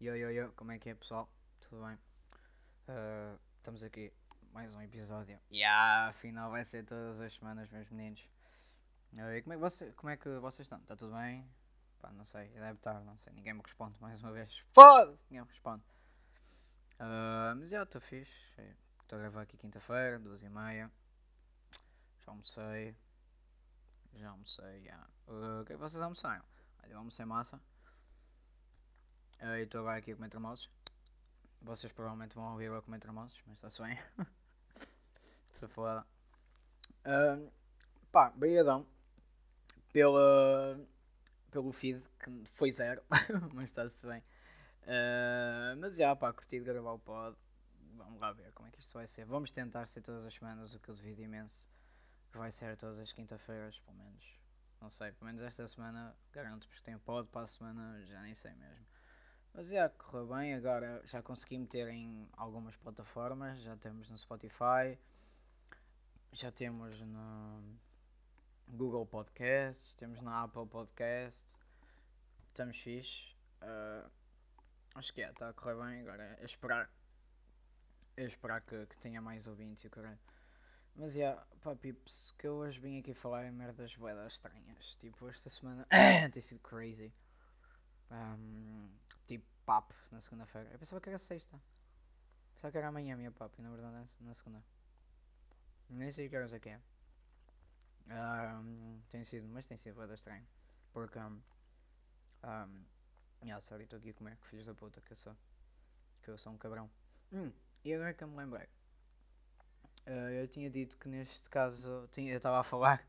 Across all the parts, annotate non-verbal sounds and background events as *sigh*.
Yo, yo, yo, como é que é pessoal? Tudo bem? Uh, estamos aqui, mais um episódio. Yeah, afinal vai ser todas as semanas, meus meninos. Uh, e como é, que você, como é que vocês estão? Está tudo bem? Pá, não sei, deve estar, não sei, ninguém me responde mais uma vez. *laughs* Foda-se, ninguém me responde. Uh, mas já estou fixe. Estou a gravar aqui quinta-feira, duas e meia. Já almocei. Já almocei, já. Uh, o que é que vocês almoçaram? Eu almocei massa. Uh, e estou agora aqui a comer tremosos. Vocês provavelmente vão ouvir eu a comer tremosos, mas está-se bem. *laughs* Se foda. Uh, pá, brigadão pela, pelo feed que foi zero, *laughs* mas está-se bem. Uh, mas já, pá, curti de gravar o pod. Vamos lá ver como é que isto vai ser. Vamos tentar ser todas as semanas, o que eu devido imenso. Que vai ser todas as quinta-feiras, pelo menos. Não sei, pelo menos esta semana garanto-vos que tenho pod, para a semana já nem sei mesmo. Mas já correu bem, agora já consegui meter em algumas plataformas, já temos no Spotify, já temos no Google Podcasts, temos na Apple Podcasts, estamos fixe. Uh, acho que é, está a correr bem, agora é esperar. É esperar que, que tenha mais ouvintes e caralho. Mas já, pá, pips, que eu hoje vim aqui falar em merdas boedas estranhas. Tipo, esta semana *coughs* tem sido crazy. Um, papo na segunda-feira. Eu pensava que era sexta. Pensava que era amanhã a minha papo na verdade é na segunda. Nem sei que horas é que é. Um, tem sido, mas tem sido boeda estranho. Porque, um, um, yeah, sorry, estou aqui a comer, que filhos da puta que eu sou. Que eu sou um cabrão. Hum, e agora que eu me lembrei. Uh, eu tinha dito que neste caso tinha, eu estava a falar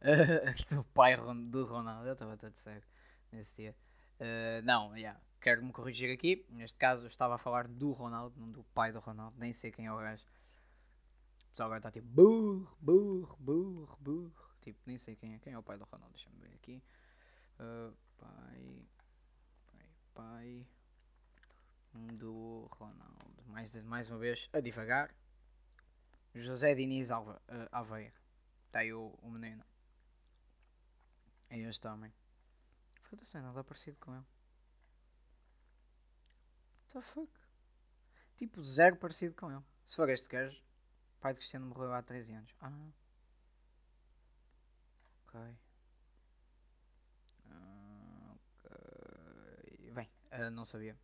*laughs* do pai do Ronaldo. Eu estava todo sério nesse dia. Uh, não, yeah, quero-me corrigir aqui. Neste caso, estava a falar do Ronaldo, não do pai do Ronaldo. Nem sei quem é o gajo. O pessoal agora está tipo burro, burro, burro, burro. Tipo, nem sei quem é. Quem é o pai do Ronaldo? Deixa-me ver aqui. Uh, pai, pai, pai do Ronaldo. Mais, mais uma vez, a devagar. José Diniz Alva, uh, Aveiro. Está aí o, o menino. É este homem. Foda-se, é nada parecido com ele. The fuck? Tipo, zero parecido com ele. Se for este gajo, o pai de Cristiano morreu há 13 anos. Ah. Ok. Ok. Bem, uh, não sabia.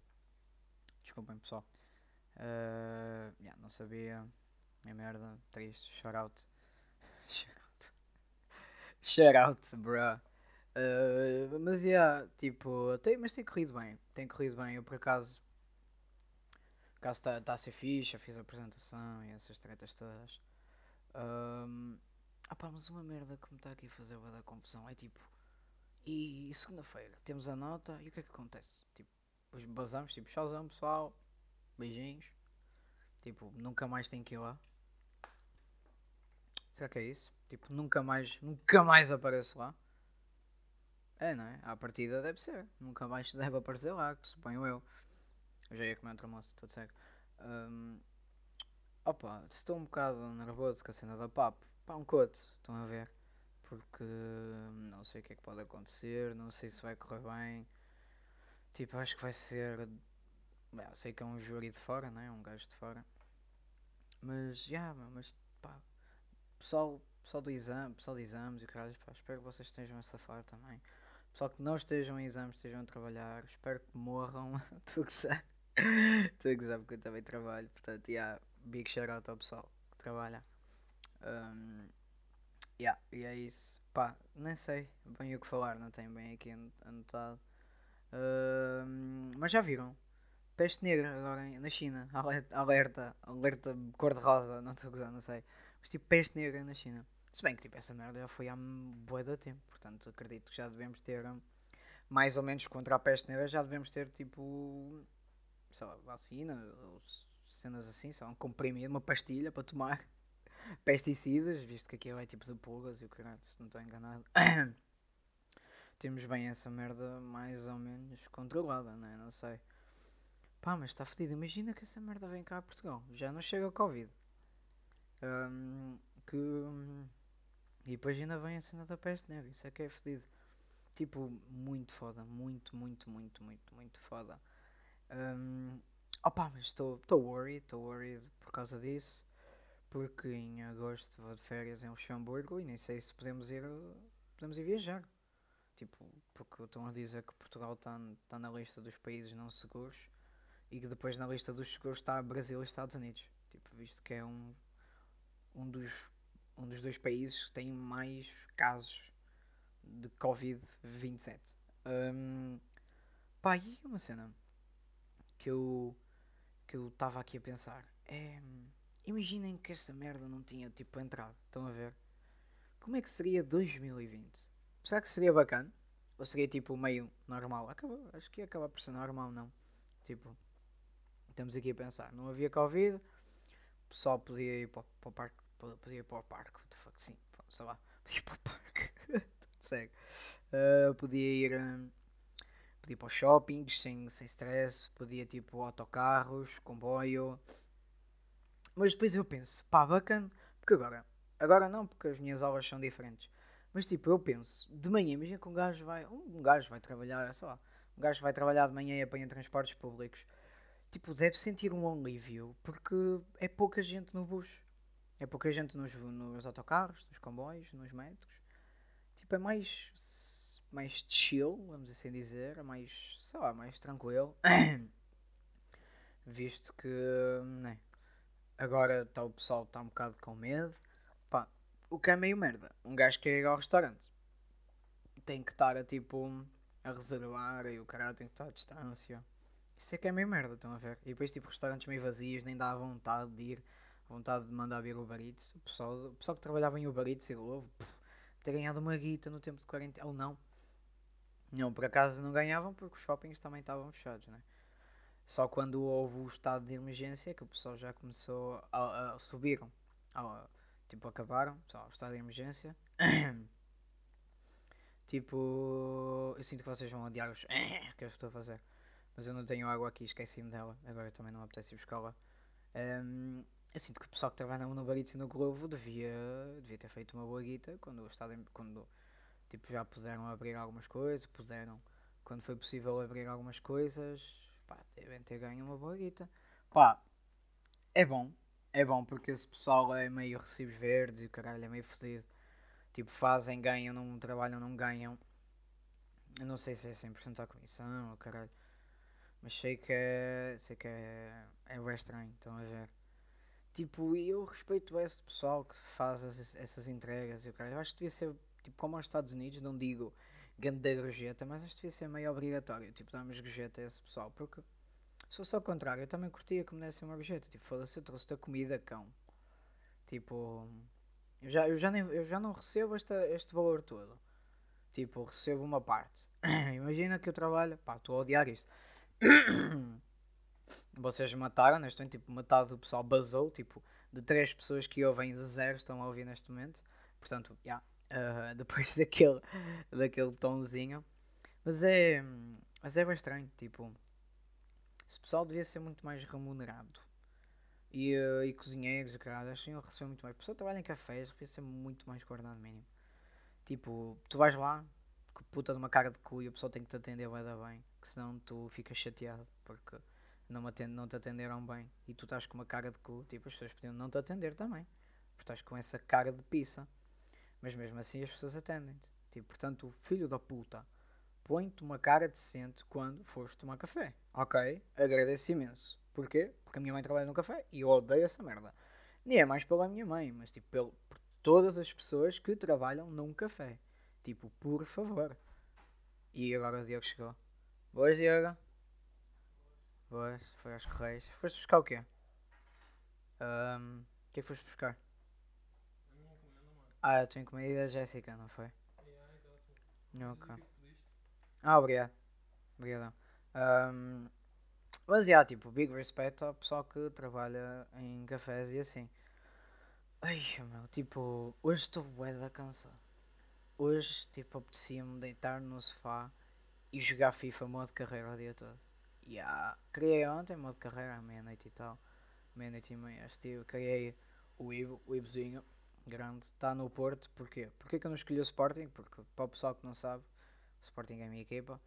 Desculpem, pessoal. Uh, yeah, não sabia. É merda, triste. Shout out. *laughs* Shout out. Bruh. Uh, mas yeah, tipo, tem, mas tem corrido bem. Tem corrido bem. Eu por acaso. Por acaso está tá a ser. Eu fiz a apresentação e essas tretas todas. Um, ah pá, mas uma merda que me está aqui a fazer dar confusão é tipo. E, e segunda-feira temos a nota e o que é que acontece? Tipo, basamos, tipo, tchauzão pessoal, beijinhos. Tipo, nunca mais tem que ir lá. Será que é isso? Tipo, nunca mais, nunca mais apareço lá. É, não é? À partida deve ser. Nunca mais deve aparecer lá, que suponho eu. Eu já ia comer outro almoço, tudo certo. Um, opa, estou um bocado nervoso com a cena da papo. Pá, um coto, estão a ver? Porque não sei o que é que pode acontecer, não sei se vai correr bem. Tipo, acho que vai ser. Bem, sei que é um júri de fora, não é? Um gajo de fora. Mas, já, yeah, mas pá, pessoal, pessoal do exame, pessoal de exames e caralho, pá, espero que vocês estejam a safar também. Pessoal que não estejam em exames, estejam a trabalhar, espero que morram. tu que sabe. Tu que sabe que eu também trabalho. Portanto, yeah, big shout out ao pessoal que trabalha. Um, yeah, e é isso. Pá, nem sei bem o que falar, não tenho bem aqui anotado. Um, mas já viram? Peste negra agora na China. *laughs* Alerta, alerta, cor-de-rosa, não estou a gozar, não sei. Mas tipo, peste negra na China. Se bem que tipo, essa merda já foi há boa da tempo, portanto acredito que já devemos ter mais ou menos contra a peste negra, já devemos ter tipo, sei lá, vacina ou cenas assim, sei lá, um comprimido, uma pastilha para tomar *laughs* pesticidas, visto que aquilo é tipo de pulgas e o caralho, se não estou enganado. *coughs* Temos bem essa merda mais ou menos controlada, né? Não sei. Pá, mas está fedido. Imagina que essa merda vem cá a Portugal. Já não chega o Covid. Um, que. Um, e depois ainda vem a cena da peste negra. Isso é que é fedido. Tipo, muito foda. Muito, muito, muito, muito, muito foda. Um, opa, mas estou worried, estou worried por causa disso. Porque em agosto vou de férias em Luxemburgo e nem sei se podemos ir, podemos ir viajar. Tipo, porque estão a dizer que Portugal está tá na lista dos países não seguros e que depois na lista dos seguros está Brasil e Estados Unidos. Tipo, visto que é um, um, dos, um dos dois países que tem mais casos de Covid-27. Um, pá, e uma cena que eu que eu estava aqui a pensar é imaginem que esta merda não tinha tipo entrado, estão a ver? Como é que seria 2020? Será que seria bacana? Ou seria tipo meio normal? Acabou, acho que ia acabar por ser normal, não. Tipo, estamos aqui a pensar, não havia Covid, o pessoal podia ir para, para o parque, podia ir para o parque, what the fuck, sim, sei lá, podia ir para o parque, *laughs* segue. Uh, podia ir. Um, podia ir para os shoppings sem, sem stress, podia tipo autocarros, comboio. Mas depois eu penso, pá, bacana, porque agora, agora não, porque as minhas aulas são diferentes. Mas tipo, eu penso, de manhã, imagina que um gajo vai, um gajo vai trabalhar, sei lá, um gajo vai trabalhar de manhã e apanha transportes públicos. Tipo, deve sentir um alívio, porque é pouca gente no bus. É pouca gente nos, nos autocarros, nos comboios, nos metros. Tipo, é mais, mais chill, vamos assim dizer, mais, sei lá, mais tranquilo. *coughs* Visto que, né, agora tá, o pessoal está um bocado com medo. Pá, o que é meio merda. Um gajo quer ir ao restaurante. Tem que estar a tipo a reservar e o cara tem que estar à distância. Isso é que é meio merda, estão a ver? E depois tipo restaurantes meio vazios, nem dá vontade de ir, vontade de mandar vir Uber Eats. O pessoal, o pessoal que trabalhava em Uber Eats e Globo, ter ganhado uma guita no tempo de quarentena. Ou não. Não, por acaso não ganhavam porque os shoppings também estavam fechados, né? Só quando houve o estado de emergência que o pessoal já começou a, a subiram. A, tipo, acabaram, só o estado de emergência. *coughs* tipo, eu sinto que vocês vão odiar os *coughs* que eu estou a fazer. Mas eu não tenho água aqui, esqueci-me dela. Agora também não apetece ir buscá-la. Um, eu sinto que o pessoal que trabalha no Barito e no Globo devia, devia ter feito uma boa guita quando, o estado, quando tipo, já puderam abrir algumas coisas, puderam, quando foi possível abrir algumas coisas, pá, devem ter ganho uma boa guita. Pá, é bom, é bom porque esse pessoal é meio recibos verdes e o caralho é meio fodido. Tipo, fazem, ganham, não trabalham, não ganham. Eu não sei se é 100% a comissão ou caralho. Mas sei que é. Sei que é. É estranho, estão a ver. Tipo, eu respeito esse pessoal que faz as, essas entregas. Eu, cara, eu acho que devia ser, tipo, como aos Estados Unidos, não digo grande gorjeta, mas acho que devia ser meio obrigatório, tipo, darmos gorjeta a esse pessoal. Porque se fosse ao contrário, eu também curtia que me dessem uma gorjeta. Tipo, foda-se, eu trouxe-te a comida, cão. Tipo, eu já, eu já, nem, eu já não recebo esta, este valor todo. Tipo, recebo uma parte. *coughs* Imagina que eu trabalho, pá, estou a odiar isto. *coughs* vocês mataram, neste momento, tipo, metade do pessoal basou, tipo, de três pessoas que ouvem de zero estão a ouvir neste momento. Portanto, já, yeah, uh, *laughs* depois daquele, daquele tonzinho. Mas é, mas é estranho, tipo, esse pessoal devia ser muito mais remunerado. E, uh, e cozinheiros, caralho, acho que iam receber muito mais. A pessoa trabalha em cafés, devia ser muito mais guardado mínimo. Tipo, tu vais lá, com puta de uma cara de cu e a pessoa tem que te atender bem, que senão tu ficas chateado, porque não, atende, não te atenderam bem e tu estás com uma cara de cu, tipo, as pessoas podiam não te atender também, porque estás com essa cara de pizza. Mas mesmo assim as pessoas atendem-te. Tipo, portanto, filho da puta, põe-te uma cara decente quando fores tomar café. Ok? Agradeço imenso. Porquê? Porque a minha mãe trabalha no café e eu odeio essa merda. Nem é mais pela minha mãe, mas tipo, pelo, por todas as pessoas que trabalham num café. Tipo, por favor. E agora o Diogo chegou. Boas, Diogo. Boas, foi aos Correios. Foste buscar o quê? Um, o que é que foste buscar? Ah, eu tenho encomendado a Jéssica, não foi? Não, ok. Ah, obrigado. Obrigadão. Um, mas, já, tipo, big respeito ao pessoal que trabalha em cafés e assim. Ai, meu, tipo, hoje estou bué da cansado. Hoje, tipo, apetecia-me deitar no sofá e jogar FIFA modo carreira o dia todo. Yeah. Criei ontem modo carreira à meia-noite e tal. Meia-noite e meia. Estive, criei o Ivo, o Ivozinho, grande. Está no Porto. Porquê? Porquê que eu não escolhi o Sporting? Porque, para o pessoal que não sabe, o Sporting é a minha equipa.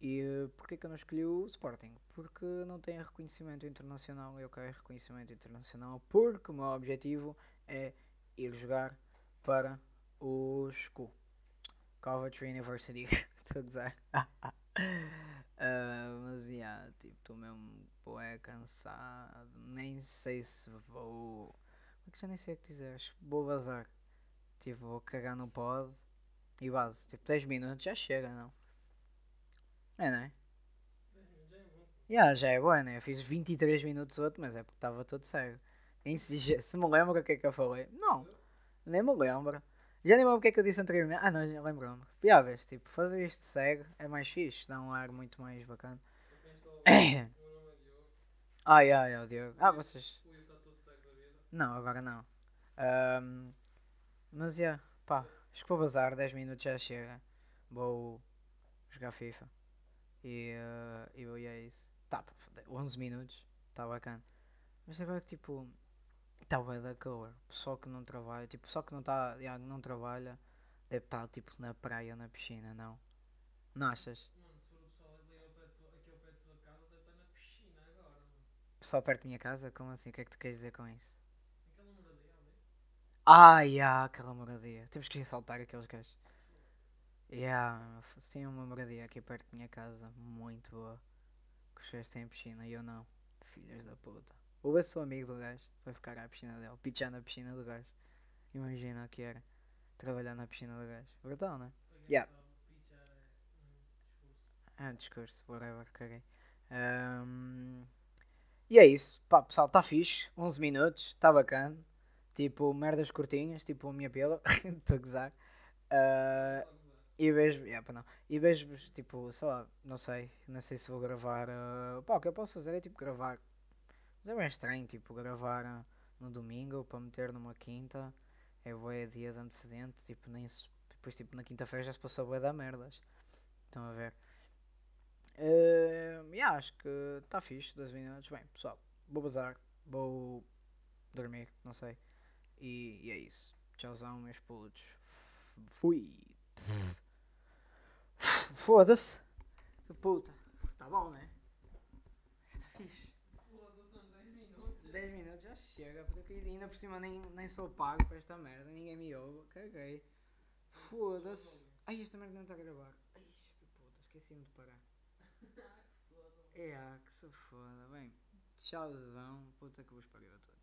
E uh, porquê que eu não escolhi o Sporting? Porque não tem reconhecimento internacional. Eu quero reconhecimento internacional porque o meu objetivo é ir jogar para o SCU. Coventry University. *laughs* Estou a dizer. Uh, *laughs* mas, yeah, tipo, estou mesmo é cansado. Nem sei se vou. Que já nem sei o que dizer. Vou vazar. Tipo, vou cagar no pod e base. Tipo, 10 minutos já chega, não? É, não é? Yeah, já é bom, né? Eu fiz 23 minutos outro, mas é porque estava todo cego. Se, se me lembro o que é que eu falei. Não, nem me lembro. Já nem lembro o que é que eu disse anteriormente. Ah, não, já lembro-me. Vês, tipo, fazer isto cego é mais fixe, dá um ar muito mais bacana. *coughs* ah, yeah, yeah, o Diogo. Ah, vocês. Não, agora não. Um, mas, já, yeah, pá, acho que vou bazar, 10 minutos já chega. Vou jogar FIFA. E, uh, e é isso. Tá, 11 minutos, tá bacana. Mas agora que tipo Está bem da calor. Pessoal que não trabalha, tipo, pessoal que não, tá, já, não trabalha deve estar tipo na praia ou na piscina, não? Não achas? Mano, se for o pessoal ali ao pé, aqui ao pé da tua casa, deve estar na piscina agora, mano. Pessoal perto da minha casa? Como assim? O que é que tu queres dizer com isso? Ali. Ah, aquela moradia. Temos que ressaltar aqueles gajos. Yeah, sim, uma moradia aqui perto da minha casa. Muito boa. Que os gajos têm piscina e eu não. Filhas da puta. Ou eu sou amigo do gajo, vai ficar à piscina dele, pitchar na piscina do gajo. Imagina o que era trabalhar na piscina do gajo. Brutal, não é? Yeah. Um discurso, whatever, caguei. Um, e é isso, pá, pessoal, está fixe. 11 minutos, está bacana. Tipo, merdas curtinhas, tipo a minha pila. *laughs* Estou a gozar. Uh, e vejo, yeah, não. E vejo, tipo, sei lá, não sei, não sei se vou gravar. Uh, pá, o que eu posso fazer é tipo gravar mas é bem estranho, tipo, gravar no domingo para meter numa quinta. É bué dia de antecedente, tipo, nem se, depois tipo na quinta-feira já se passou bué da merdas. Estão a ver? Uh, yeah, acho que está fixe, 12 minutos. Bem, pessoal, vou bazar, vou dormir, não sei. E, e é isso. Tchauzão, meus putos. Fui. Foda-se. Que puta. Tá bom, né? Está fixe. 10 minutos já chega, porque ainda por cima nem, nem sou pago para esta merda, ninguém me ouve, caguei. Foda-se. Ai, esta merda não está a gravar. Ai, que puta, esqueci-me de parar. *laughs* é, ah, que se foda. Bem, tchauzão, puta que vos pariu a todos.